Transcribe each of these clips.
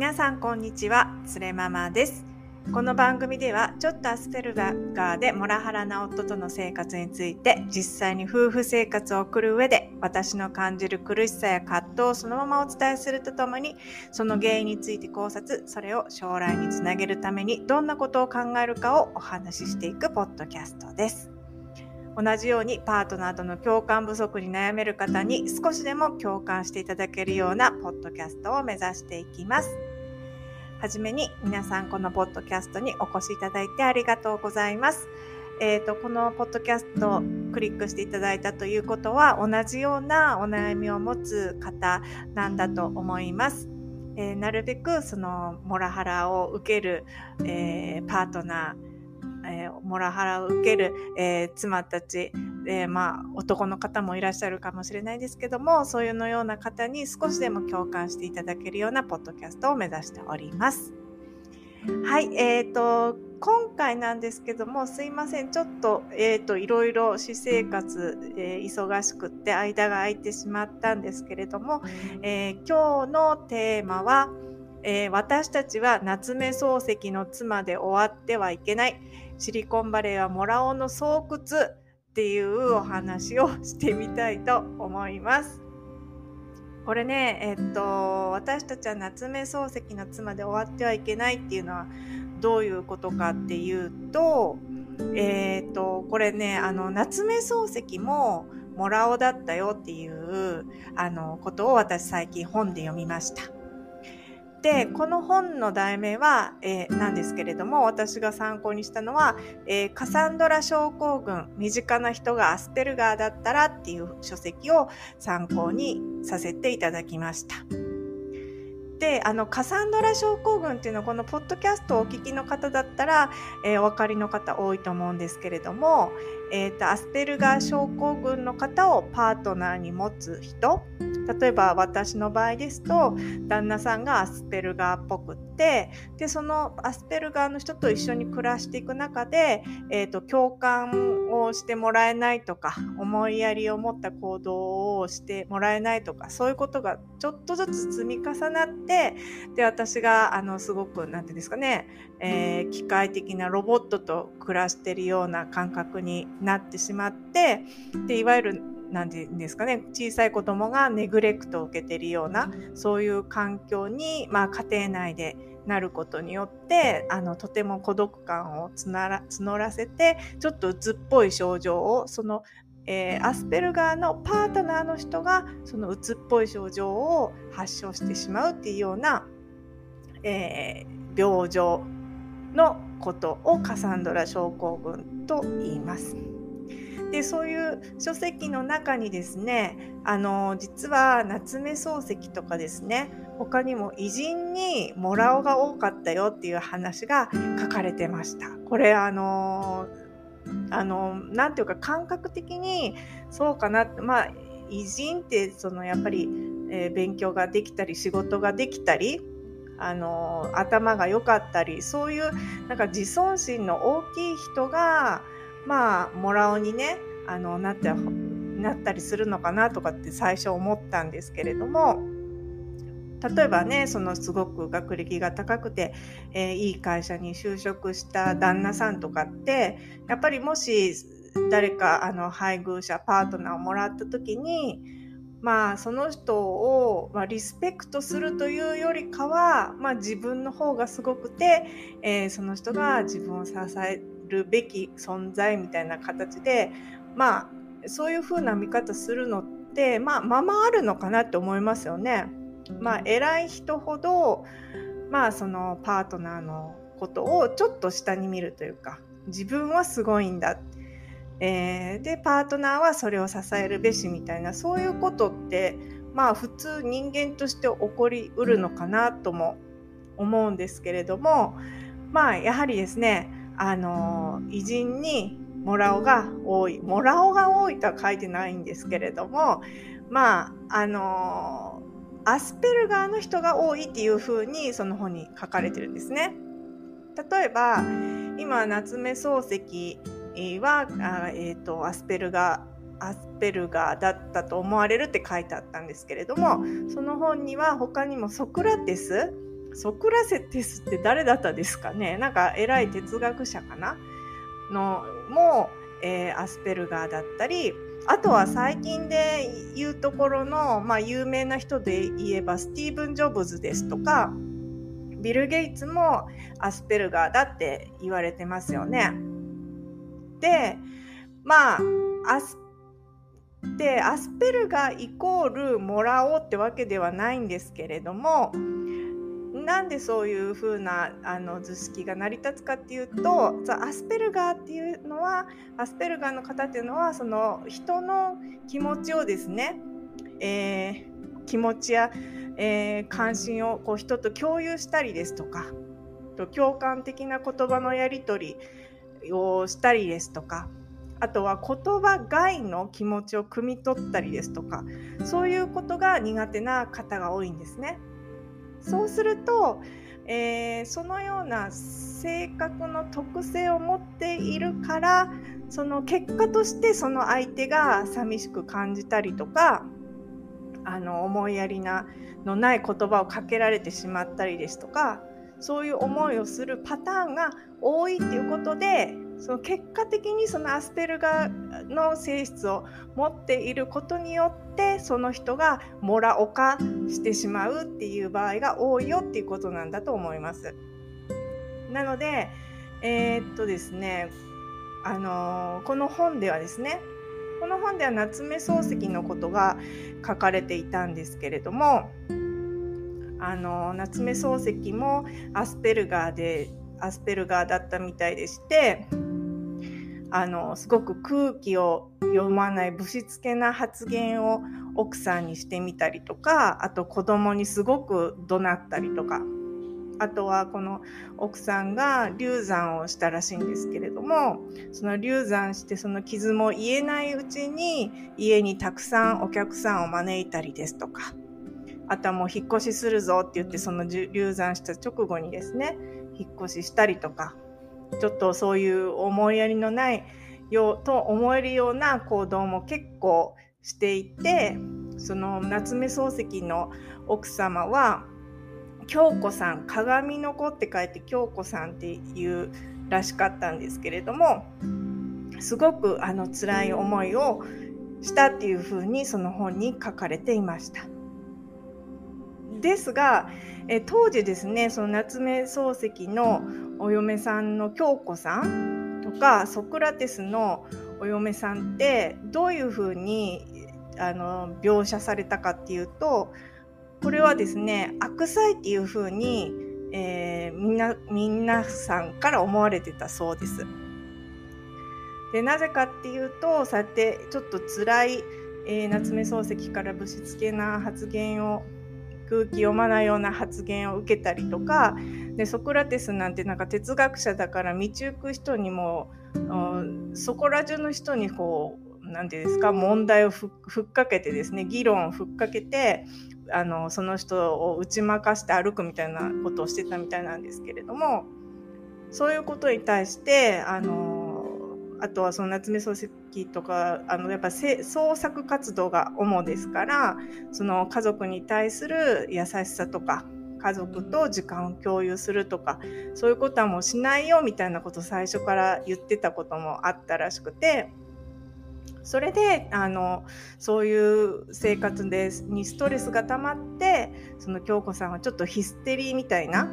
皆さんこんにちは、つれママです。この番組ではちょっとアスペルガーでモラハラな夫との生活について実際に夫婦生活を送る上で私の感じる苦しさや葛藤をそのままお伝えするとともにその原因について考察それを将来につなげるためにどんなことを考えるかをお話ししていくポッドキャストです。同じようにパートナーとの共感不足に悩める方に少しでも共感していただけるようなポッドキャストを目指していきます。はじめに皆さんこのポッドキャストにお越しいただいてありがとうございます。えっ、ー、と、このポッドキャストをクリックしていただいたということは同じようなお悩みを持つ方なんだと思います。えー、なるべくそのモラハラを受ける、えー、パートナー、えー、モラハラを受ける、え、妻たち、えー、まあ、男の方もいらっしゃるかもしれないですけども、そういうのような方に少しでも共感していただけるようなポッドキャストを目指しております。はい、えーと、今回なんですけども、すいません、ちょっと、えーと、いろいろ私生活、えー、忙しくって間が空いてしまったんですけれども、えー、今日のテーマは、えー、私たちは夏目漱石の妻で終わってはいけない。シリコンバレーはモラオの巣窟っていうお話をしてみたいと思います。これね、えっと、私たちは夏目漱石の妻で終わってはいけないっていうのはどういうことかっていうと、えっと、これね、あの、夏目漱石もモラオだったよっていうあのことを私最近本で読みました。でこの本の題名は、えー、なんですけれども私が参考にしたのは、えー、カサンドラ症候群身近な人がアステルガーだったらっていう書籍を参考にさせていただきました。であのカサンドラ症候群っていうのはこのポッドキャストをお聞きの方だったら、えー、お分かりの方多いと思うんですけれども、えーと、アスペルガー症候群の方をパートナーに持つ人例えば私の場合ですと旦那さんがアスペルガーっぽくってでそのアスペルガーの人と一緒に暮らしていく中で、えーと、共感をしてもらえないとか思いやりを持った行動をしてもらえないとかそういうことがちょっとずつ積み重なってで私があのすごく何て言うんですかね、えー、機械的なロボットと暮らしてるような感覚になってしまってでいわゆる何て言うんですかね小さい子供がネグレクトを受けてるようなそういう環境に、まあ、家庭内でなることによってあのとても孤独感を募らせてちょっと鬱っぽい症状をその、えー、アスペルガーのパートナーの人がその鬱っぽい症状を発症してしまうっていうような、えー、病状のことをカサンドラ症候群と言います。でそういう書籍の中にですねあの実は夏目漱石とかですね他にも偉人にモラオが多かったよっていう話が書かれてました。これあのあのなんていうか感覚的にそうかなまあ偉人ってそのやっぱり、えー、勉強ができたり仕事ができたりあの頭が良かったりそういうなんか自尊心の大きい人がまあもらおうにねあのなってなったりするのかなとかって最初思ったんですけれども例えばねそのすごく学歴が高くて、えー、いい会社に就職した旦那さんとかってやっぱりもし誰かあの配偶者パートナーをもらった時にまあその人を、まあ、リスペクトするというよりかは、まあ、自分の方がすごくて、えー、その人が自分を支えるべき存在みたいな形でまあそういう風な見方するのってまあままあるのかなって思いますよね。まあ偉い人ほどまあそのパートナーのことをちょっと下に見るというか自分はすごいんだ、えー、でパートナーはそれを支えるべしみたいなそういうことってまあ普通人間として起こりうるのかなとも思うんですけれどもまあやはりですねあの偉人にモラオが多いモラオが多いとは書いてないんですけれどもまああのアスペルガーの人が多いっていうふうにその本に書かれてるんですね。例えば今夏目漱石はあ、えーと、アスペルガーアスペルガーだったと思われるって書いてあったんですけれどもその本には他にもソクラテスソクラテスって誰だったですかね？なんか偉い哲学者かな？のも、えー、アスペルガーだったりあとは最近で言うところの、まあ、有名な人で言えばスティーブン・ジョブズですとかビル・ゲイツもアスペルガーだって言われてますよね。でまあアスでアスペルガーイコールもらおうってわけではないんですけれどもなんでそういう風なあな図式が成り立つかっていうとアスペルガーっていうのはアスペルガーの方っていうのはその人の気持ちをですね、えー、気持ちや、えー、関心をこう人と共有したりですとか共感的な言葉のやり取りをしたりですとかあとは言葉外の気持ちを汲み取ったりですとかそういうことが苦手な方が多いんですね。そうすると、えー、そのような性格の特性を持っているからその結果としてその相手が寂しく感じたりとかあの思いやりなのない言葉をかけられてしまったりですとかそういう思いをするパターンが多いっていうことでその結果的にそのアスペルガーの性質を持っていることによってその人がモラオ化してしまうっていう場合が多いよっていうことなんだと思います。なので、えー、っとですね、あのー、この本ではですねこの本では夏目漱石のことが書かれていたんですけれどもあの夏目漱石もアスペルガーでアスペルガーだったみたいでしてあのすごく空気を読まないぶしつけな発言を奥さんにしてみたりとかあと子供にすごく怒鳴ったりとか。あとはこの奥さんが流産をしたらしいんですけれどもその流産してその傷も言えないうちに家にたくさんお客さんを招いたりですとか。あとはもう引っ越しするぞって言ってその流産した直後にですね引っ越ししたりとか。ちょっとそういう思いやりのないようと思えるような行動も結構していてその夏目漱石の奥様は京子さん鏡の子って書いて京子さんっていうらしかったんですけれどもすごくあの辛い思いをしたっていうふうにその本に書かれていました。ですが、え当時ですねその夏目漱石のお嫁さんの京子さんとかソクラテスのお嫁さんってどういうふうにあの描写されたかっていうとこれはですね悪妻っていうふうに、えー、みんな皆さんから思われてたそうです。でなぜかっていうとそうやってちょっと辛い、えー、夏目漱石からぶしつけな発言を空気読まないような発言を受けたりとかでソクラテスなんてなんか哲学者だから道行く人にもそこら中の人にこう何て言うんですか問題をふっかけてですね議論をふっかけてあのその人を打ち負かして歩くみたいなことをしてたみたいなんですけれどもそういうことに対してあのあとはその夏目漱石とかあのやっぱ創作活動が主ですからその家族に対する優しさとか家族と時間を共有するとかそういうことはもうしないよみたいなことを最初から言ってたこともあったらしくてそれであのそういう生活でにストレスが溜まってその京子さんはちょっとヒステリーみたいな、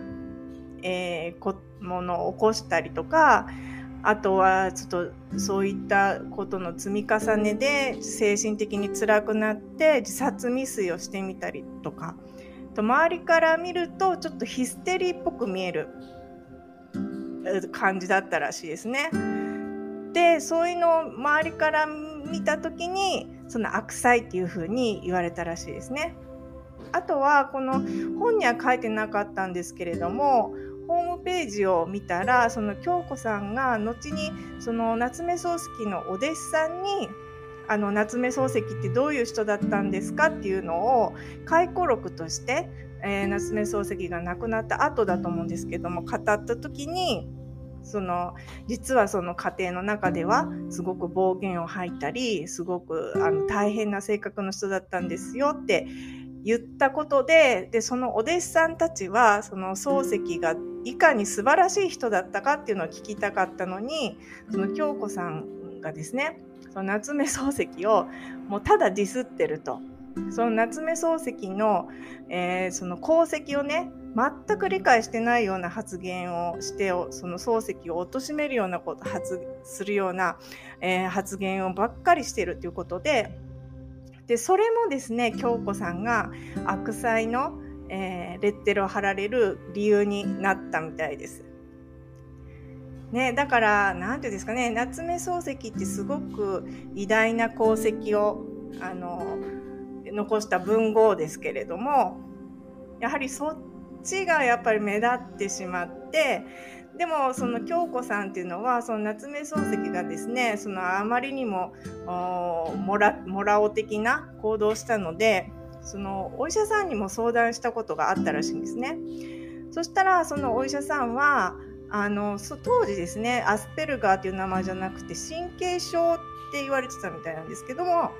えー、ものを起こしたりとかあとはちょっとそういったことの積み重ねで精神的に辛くなって自殺未遂をしてみたりとかと周りから見るとちょっとヒステリーっぽく見える感じだったらしいですね。でそういうのを周りから見た時にその悪妻っていう風に言われたらしいですね。あとはこの本には書いてなかったんですけれどもホームページを見たらその京子さんが後にその夏目漱石のお弟子さんにあの夏目漱石ってどういう人だったんですかっていうのを回顧録として、えー、夏目漱石が亡くなった後だと思うんですけども語った時にその実はその家庭の中ではすごく暴言を吐いたりすごくあの大変な性格の人だったんですよって言ったことででそのお弟子さんたちはその漱石がいかに素晴らしい人だったかっていうのを聞きたかったのにその京子さんがですねその夏目漱石をもうただディスってると。その夏目漱石の,、えー、その功績をね全く理解してないような発言をしてその漱石を貶めるようなこと発するような、えー、発言をばっかりしてるということででそれもですね京子さんが悪妻の、えー、レッテルを貼られる理由になったみたいです。ね、だから何て言うんですかね夏目漱石ってすごく偉大な功績をあの残した文豪ですけれどもやはりそっちがやっぱり目立ってしまってでもその京子さんっていうのはその夏目漱石がですねそのあまりにもモラモラオ的な行動をしたのでそのお医者さんにも相談したことがあったらしいんですね。そしたらそのお医者さんはあの当時ですねアスペルガーっていう名前じゃなくて神経症って言われてたみたいなんですけども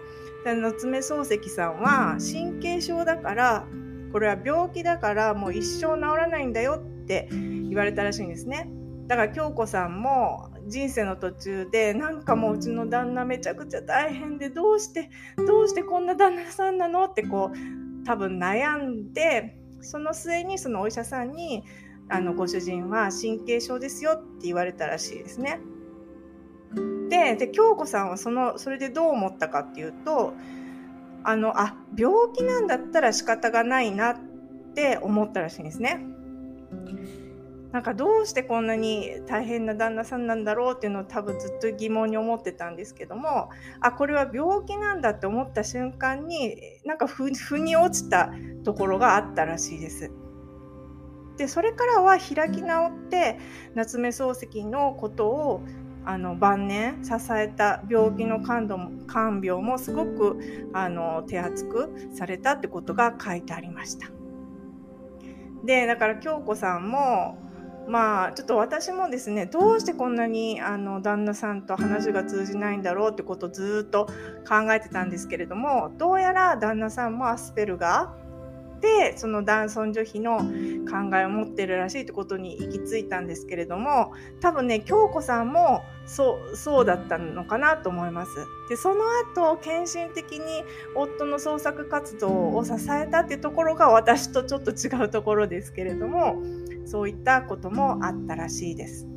夏目漱石さんは神経症だからこれは病気だからもう一生治らないんだよってって言われたらしいんですね。だから京子さんも人生の途中でなんかもううちの旦那めちゃくちゃ大変でどうしてどうしてこんな旦那さんなの？ってこう多分悩んでその末にそのお医者さんにあのご主人は神経症ですよって言われたらしいですね。でで京子さんはそのそれでどう思ったかっていうとあのあ病気なんだったら仕方がないなって思ったらしいんですね。なんかどうしてこんなに大変な旦那さんなんだろうっていうのを多分ずっと疑問に思ってたんですけどもあこれは病気なんだって思った瞬間になんか腑に落ちたところがあったらしいです。でそれからは開き直って夏目漱石のことをあの晩年支えた病気の看看病もすごくあの手厚くされたってことが書いてありました。でだから京子さんもまあちょっと私もですねどうしてこんなにあの旦那さんと話が通じないんだろうってことをずっと考えてたんですけれどもどうやら旦那さんもアスペルガーでその男尊女卑の考えを持ってるらしいってことに行き着いたんですけれども多分ね京子さんもそうそうだったのかなと思います。でその後献身的に夫の創作活動を支えたっていうところが私とちょっと違うところですけれどもそういったこともあったらしいです。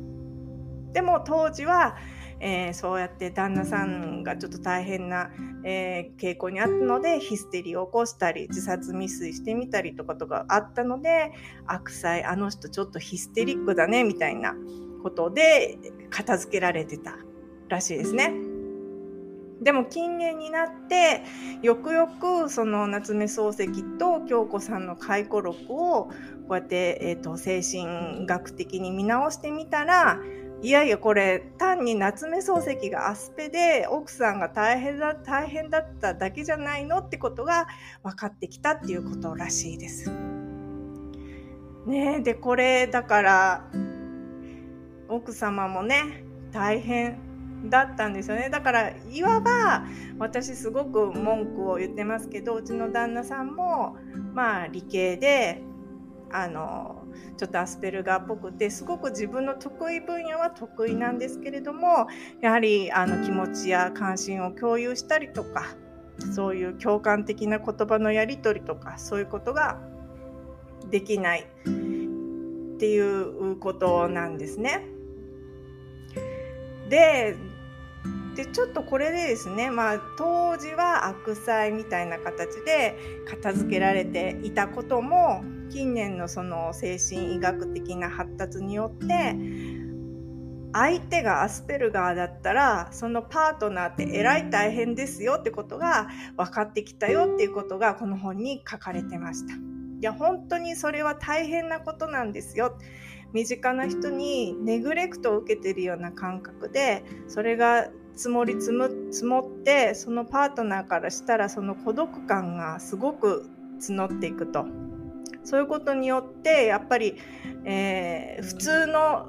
でも当時はえー、そうやって旦那さんがちょっと大変な、えー、傾向にあったのでヒステリーを起こしたり自殺未遂してみたりとかとかあったので悪妻あの人ちょっとヒステリックだねみたいなことで片付けられてたらしいですね。でも近年になってよくよくその夏目漱石と京子さんの回顧録をこうやって、えーと精神学的に見直してみたらいやいやこれ単に夏目漱石がアスペで奥さんが大変だ大変だっただけじゃないのってことが分かってきたっていうことらしいです。ねえでこれだから奥様もね大変だったんですよねだからいわば私すごく文句を言ってますけどうちの旦那さんもまあ理系であのちょっとアスペルガーっぽくてすごく自分の得意分野は得意なんですけれどもやはりあの気持ちや関心を共有したりとかそういう共感的な言葉のやり取りとかそういうことができないっていうことなんですね。ででちょっとこれでですね、まあ、当時は悪妻みたいな形で片付けられていたことも近年のその精神医学的な発達によって相手がアスペルガーだったらそのパートナーってえらい大変ですよってことが分かってきたよっていうことがこの本に書かれてました。いや本当にそれは大変なことなんですよ。身近な人にネグレクトを受けてるような感覚でそれが積もり積む積もってそのパートナーからしたらその孤独感がすごく募っていくとそういうことによってやっぱり、えー、普通の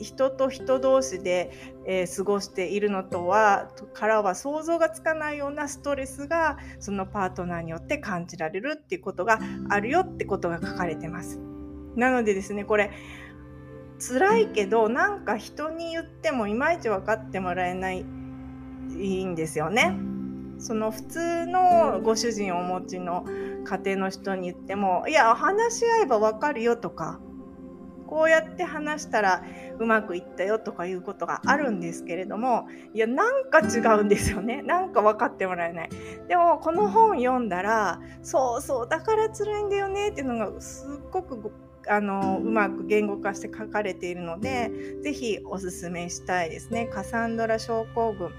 人と人同士で、えー、過ごしているのとはからは想像がつかないようなストレスがそのパートナーによって感じられるっていうことがあるよってことが書かれてます。なのでですねこれ辛いけどなんか人に言ってもいまいち分かってもらえないいいんですよね。その普通のご主人をお持ちの家庭の人に言ってもいや話し合えば分かるよとかこうやって話したらうまくいったよとかいうことがあるんですけれどもいやなんか違うんですよねなんか分かってもらえないでもこの本読んだらそうそうだから辛いんだよねっていうのがすっごくあのうまく言語化して書かれているので是非おすすめしたいですね。カサンドラ症候群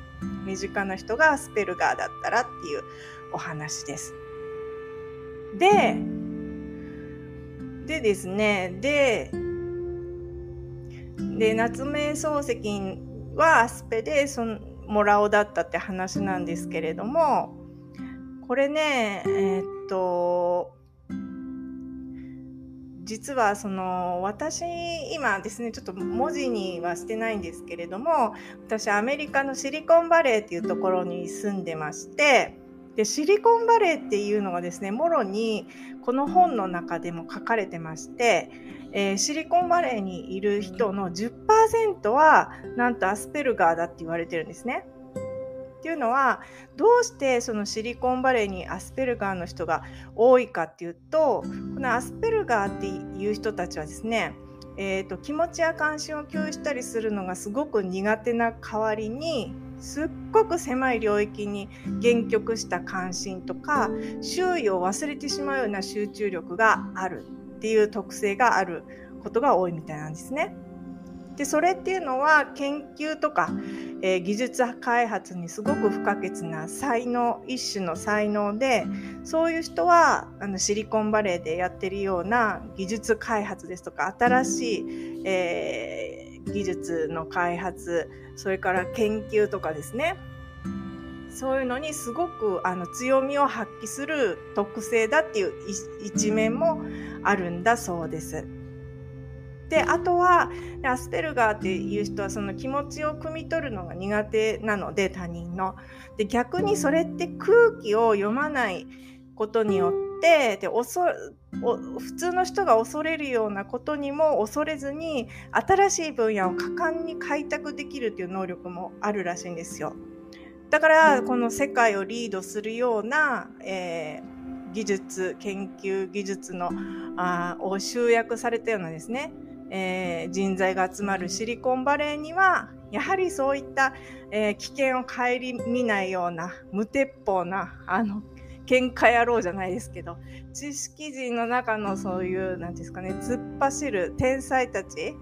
身近な人がアスペルガーだったらっていうお話です。ででですねでで夏目漱石はアスペでそのモラオだったって話なんですけれどもこれねえー、っと実はその私今ですねちょっと文字にはしてないんですけれども私アメリカのシリコンバレーっていうところに住んでましてでシリコンバレーっていうのがですねもろにこの本の中でも書かれてまして、えー、シリコンバレーにいる人の10%はなんとアスペルガーだって言われてるんですね。っていうのはどうしてそのシリコンバレーにアスペルガーの人が多いかっていうとこのアスペルガーっていう人たちはですねえーと、気持ちや関心を共有したりするのがすごく苦手な代わりにすっごく狭い領域に限局した関心とか周囲を忘れてしまうような集中力があるっていう特性があることが多いみたいなんですね。でそれっていうのは研究とか、えー、技術開発にすごく不可欠な才能一種の才能でそういう人はあのシリコンバレーでやってるような技術開発ですとか新しい、えー、技術の開発それから研究とかですねそういうのにすごくあの強みを発揮する特性だっていう一面もあるんだそうです。であとはアスペルガーっていう人はその気持ちを汲み取るのが苦手なので他人の。で逆にそれって空気を読まないことによってで恐普通の人が恐れるようなことにも恐れずに新しい分野を果敢に開拓できるっていう能力もあるらしいんですよ。だからこの世界をリードするような、えー、技術研究技術のあを集約されたようなですねえー、人材が集まるシリコンバレーにはやはりそういった、えー、危険を顧みないような無鉄砲なあの喧嘩野郎じゃないですけど知識人の中のそういう何ですかね突っ走る天才たち、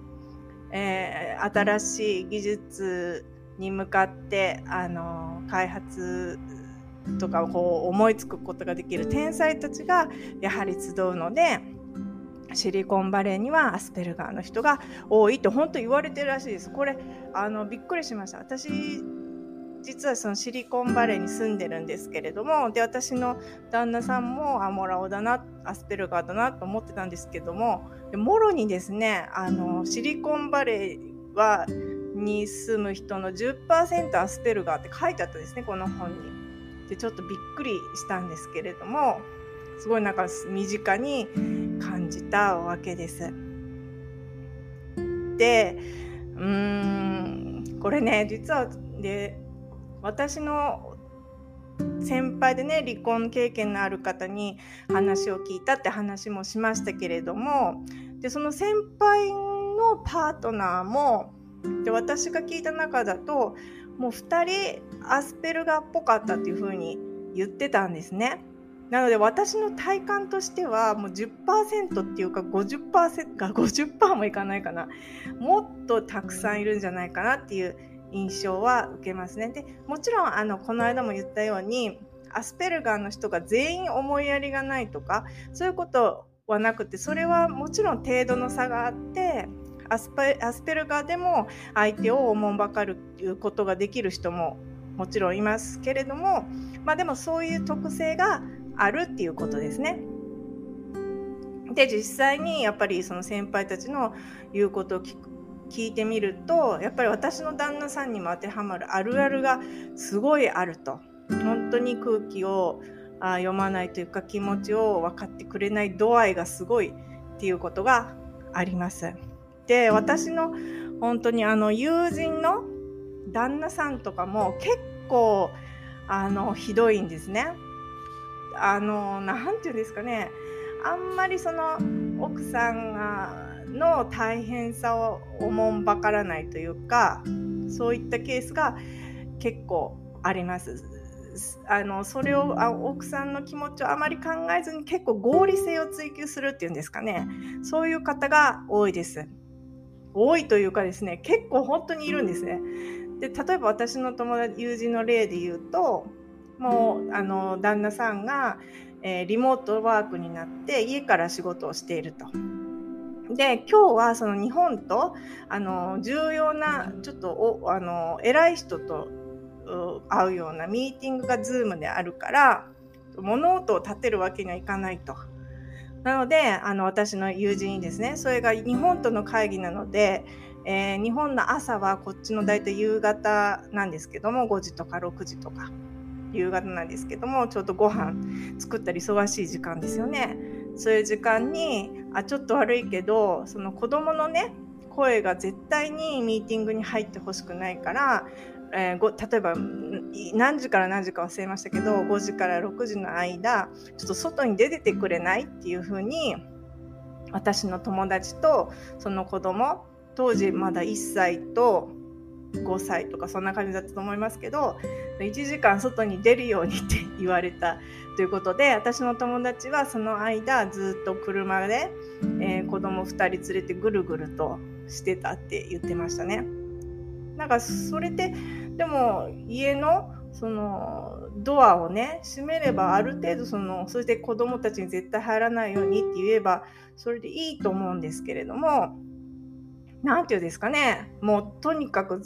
えー、新しい技術に向かってあの開発とかをこう思いつくことができる天才たちがやはり集うのでシリコンバレーにはアスペルガーの人が多いと本当言われてるらしいです。これあのびっくりしました。私実はそのシリコンバレーに住んでるんですけれどもで私の旦那さんもアモラオだなアスペルガーだなと思ってたんですけどももろにですねあのシリコンバレーはに住む人の10%アスペルガーって書いてあったんですねこの本に。でちょっとびっくりしたんですけれどもすごいなんか身近に感じたわけです。でうーんこれね実はで私の先輩でね離婚経験のある方に話を聞いたって話もしましたけれどもでその先輩のパートナーもで私が聞いた中だともう2人アスペルガーっぽかったっていうふうに言ってたんですね。なので私の体感としてはもう10%っていうか50%か50%もいかないかなもっとたくさんいるんじゃないかなっていう印象は受けますね。でもちろんあのこの間も言ったようにアスペルガーの人が全員思いやりがないとかそういうことはなくてそれはもちろん程度の差があってアスペルガーでも相手をおもんばかるいうことができる人ももちろんいますけれども、まあ、でもそういう特性があるっていうことですね。で実際にやっぱりその先輩たちの言うことを聞く聞いてみるとやっぱり私の旦那さんにも当てはまるあるあるがすごいあると本当に空気をあ読まないというか気持ちを分かってくれない度合いがすごいっていうことがあります。で私の本当にあの友人の旦那さんとかも結構あのひどいんですね。あの何て言うんですかねあんまりその奥さんがの大変さをおもんばからないというかそういったケースが結構あります。あのそれをあ奥さんの気持ちをあまり考えずに結構合理性を追求するっていうんですかねそういう方が多いです。多いというかですね結構本当にいるんですね。で例えば私の友達友人の例で言うともうあの旦那さんが、えー、リモートワークになって家から仕事をしていると。で今日はその日本とあの重要なちょっとおあの偉い人と会うようなミーティングが Zoom であるから物音を立てるわけにはいかないと。なのであの私の友人にですねそれが日本との会議なので、えー、日本の朝はこっちの大体夕方なんですけども5時とか6時とか夕方なんですけどもちょうどご飯作ったり忙しい時間ですよね。そういう時間にあちょっと悪いけどその子供のね声が絶対にミーティングに入ってほしくないからえー、例えば何時から何時か忘れましたけど5時から6時の間ちょっと外に出ててくれないっていうふうに私の友達とその子供当時まだ1歳と5歳とかそんな感じだったと思いますけど1時間外に出るようにって言われたということで私の友達はその間ずっと車で、えー、子供2人連れてぐるぐるとしてたって言ってましたね。なんかそれってでも家のそのドアをね閉めればある程度そのそして子供たちに絶対入らないようにって言えばそれでいいと思うんですけれども何て言うんですかねもうとにかく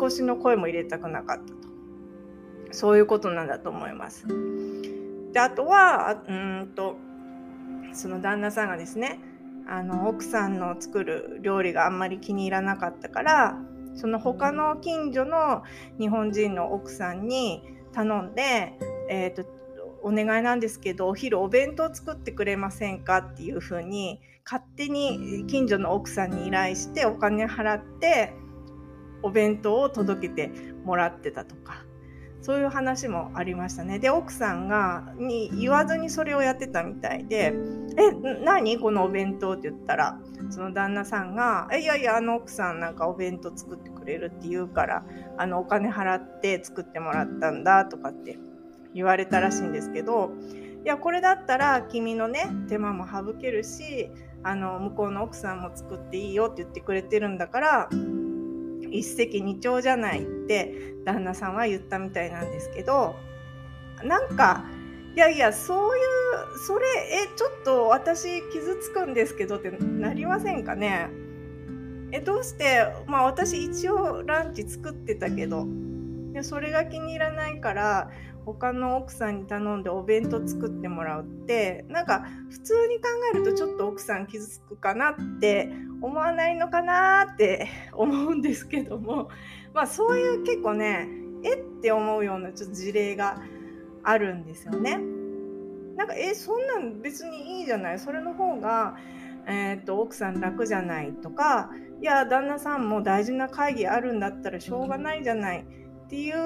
少しの声も入れたくなかったとそういうことなんだと思います。であとはうんとその旦那さんがですねあの奥さんの作る料理があんまり気に入らなかったからその他の近所の日本人の奥さんに頼んで、えーと、お願いなんですけどお昼お弁当作ってくれませんかっていうふうに勝手に近所の奥さんに依頼してお金払ってお弁当を届けてもらってたとかそういう話もありましたね。で奥さんがに言わずにそれをやってたみたいで「え何？このお弁当?」って言ったらその旦那さんが「いやいやあの奥さんなんかお弁当作ってくれるって言うからあのお金払って作ってもらったんだ」とかって言われたらしいんですけどいやこれだったら君のね手間も省けるしあの向こうの奥さんも作っていいよって言ってくれてるんだから一石二鳥じゃないって旦那さんは言ったみたいなんですけどなんかいやいやそういうそれえちょっと私傷つくんですけどってなりませんかね？えどうしてまあ私一応ランチ作ってたけどそれが気に入らないから他の奥さんに頼んでお弁当作ってもらうってなんか普通に考えるとちょっと奥さん傷つくかなって思わないのかなって思うんですけども まあそういう結構ねえって思うようなちょっと事例があるんですよね。なんかえそんなん別にいいじゃない？それの方が、えー、っと奥さん楽じゃないとかいや旦那さんも大事な会議あるんだったらしょうがないじゃないっていう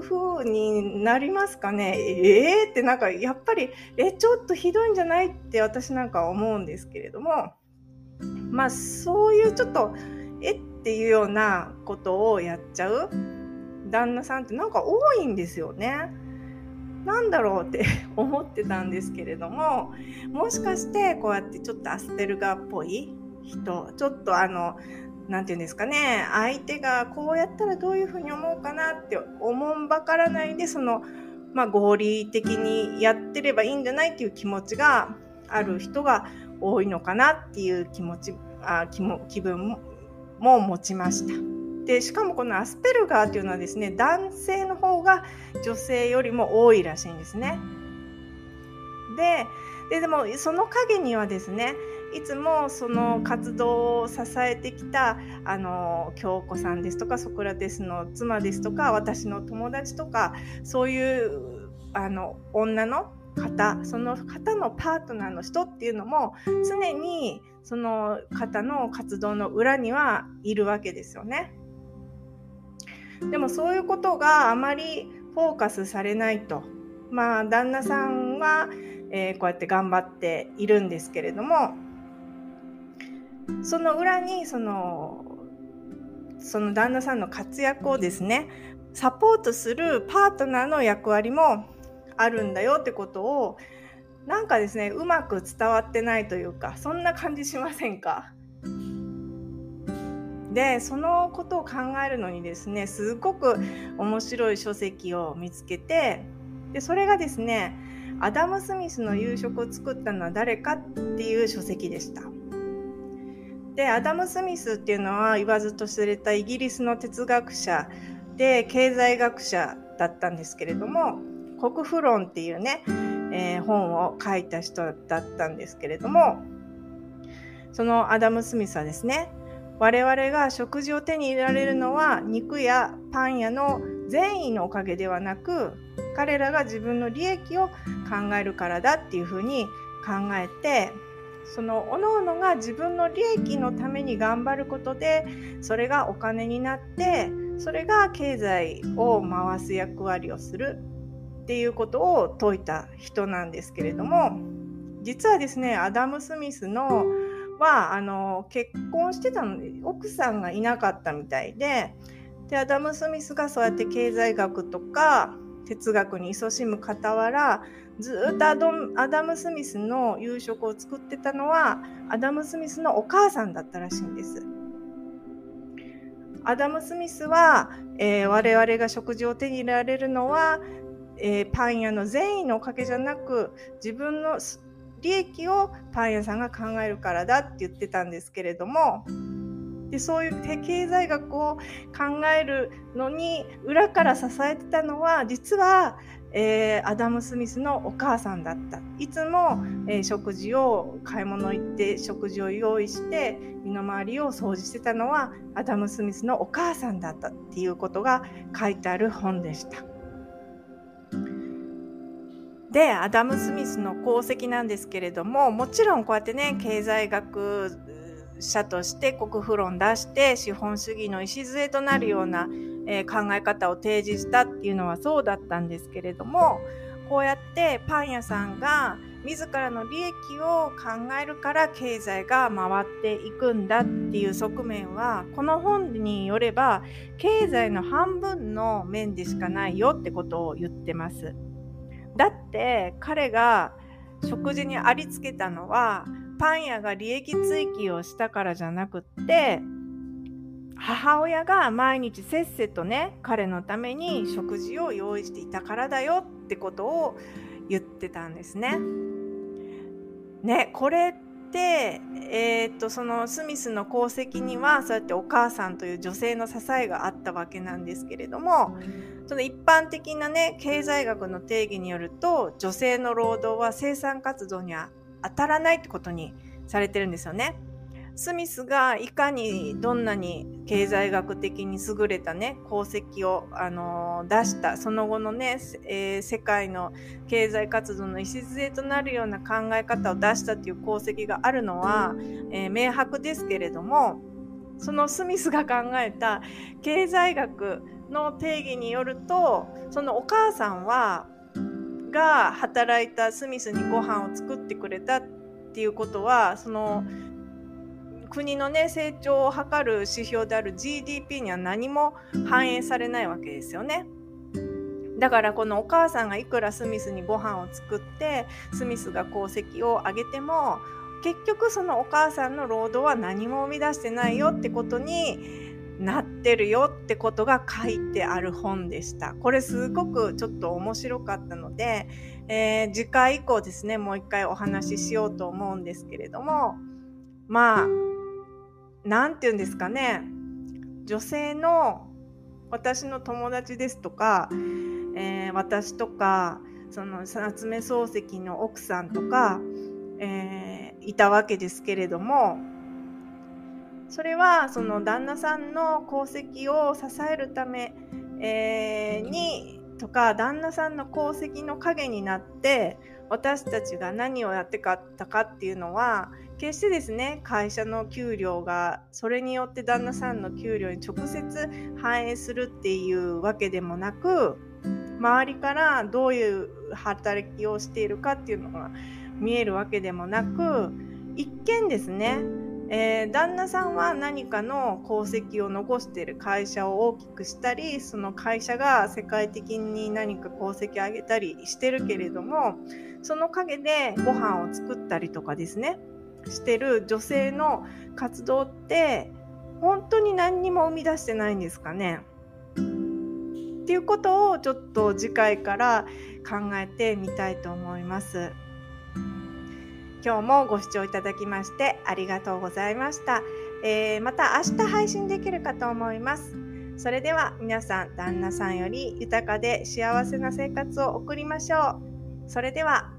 風になりますかね？えー、ってなんかやっぱりえちょっとひどいんじゃないって私なんか思うんですけれども。まあそういうちょっとえっていうようなことをやっちゃう旦那さんってなんか多いんですよね。なんだろうって 思ってたんですけれども。もしかしてこうやってちょっとアスペルガーっぽい人ちょっとあの何て言うんですかね相手がこうやったらどういうふうに思うかなって思んばからないでその、まあ、合理的にやってればいいんじゃないっていう気持ちがある人が多いのかなっていう気持ちあ気も気分も持ちました。でしかもこのアスペルガーっていうのはですね男性の方が女性よりも多いらしいんですね。でででもその陰にはですねいつもその活動を支えてきたあの京子さんですとかソクラテスの妻ですとか私の友達とかそういうあの女の方その方のパートナーの人っていうのも常にその方の活動の裏にはいるわけですよね。でもそういうことがあまりフォーカスされないと。まあ旦那さんは、えー、こうやって頑張っているんですけれどもその裏にそのその旦那さんの活躍をですねサポートするパートナーの役割もあるんだよってことをなんかですねうまく伝わってないというかそんな感じしませんか？でそのことを考えるのにですねすごく面白い書籍を見つけてでそれがですねアダム・スミスの夕食を作ったのは誰かっていう書籍でした。でアダム・スミスっていうのは言わずと知れたイギリスの哲学者で経済学者だったんですけれども「国富論」っていうね、えー、本を書いた人だったんですけれどもそのアダム・スミスはですね我々が食事を手に入れられるのは肉やパン屋の善意のおかげではなく彼らが自分の利益を考えるからだっていうふうに考えてその各々が自分の利益のために頑張ることでそれがお金になってそれが経済を回す役割をするっていうことを説いた人なんですけれども実はですねアダム・スミスのはあの結婚してたので奥さんがいなかったみたいででアダム・スミスがそうやって経済学とか哲学に勤しむ傍らずっとアアダム・スミスの夕食を作ってたのはアダム・スミスのお母さんだったらしいんです。アダム・スミスは、えー、我々が食事を手に入れられるのは、えー、パン屋の善意のおかげじゃなく自分の利益をパン屋さんが考えるからだって言ってたんですけれどもでそういう経済学を考えるのに裏から支えてたのは実は、えー、アダム・スミスのお母さんだったいつも、えー、食事を買い物行って食事を用意して身の回りを掃除してたのはアダム・スミスのお母さんだったっていうことが書いてある本でした。でアダム・スミスの功績なんですけれどももちろんこうやってね経済学者として国富論出して資本主義の礎となるような、えー、考え方を提示したっていうのはそうだったんですけれどもこうやってパン屋さんが自らの利益を考えるから経済が回っていくんだっていう側面はこの本によれば経済の半分の面でしかないよってことを言ってます。だって彼が食事にありつけたのはパン屋が利益追求をしたからじゃなくって母親が毎日せっせとね彼のために食事を用意していたからだよってことを言ってたんですね。ねこれって、えー、っとそのスミスの功績にはそうやってお母さんという女性の支えがあったわけなんですけれどもその一般的なね経済学の定義によると女性の労働は生産活動には当たらないってことにされてるんですよね。スミスがいかにどんなに経済学的に優れたね功績を、あのー、出したその後のね、えー、世界の経済活動の礎となるような考え方を出したという功績があるのは、えー、明白ですけれどもそのスミスが考えた経済学の定義によるとそのお母さんはが働いたスミスにご飯を作ってくれたっていうことはその国のね成長を図る指標である GDP には何も反映されないわけですよね。だからこのお母さんがいくらスミスにご飯を作ってスミスが功績を上げても結局そのお母さんの労働は何も生み出してないよってことになってるよってことが書いてある本でした。これすごくちょっと面白かったので、えー、次回以降ですね、もう一回お話ししようと思うんですけれども、まあ、なんて言うんですかね、女性の私の友達ですとか、えー、私とか、その夏目漱石の奥さんとか、えー、いたわけですけれどもそれはその旦那さんの功績を支えるため、えー、にとか旦那さんの功績の陰になって私たちが何をやってかったかっていうのは決してですね会社の給料がそれによって旦那さんの給料に直接反映するっていうわけでもなく周りからどういう働きをしているかっていうのが見えるわけでもなく一見ですねえー、旦那さんは何かの功績を残している会社を大きくしたりその会社が世界的に何か功績を上げたりしてるけれどもその陰でご飯を作ったりとかですねしてる女性の活動って本当に何にも生み出してないんですかねっていうことをちょっと次回から考えてみたいと思います。今日もご視聴いただきましてありがとうございました。えー、また明日配信できるかと思います。それでは皆さん、旦那さんより豊かで幸せな生活を送りましょう。それでは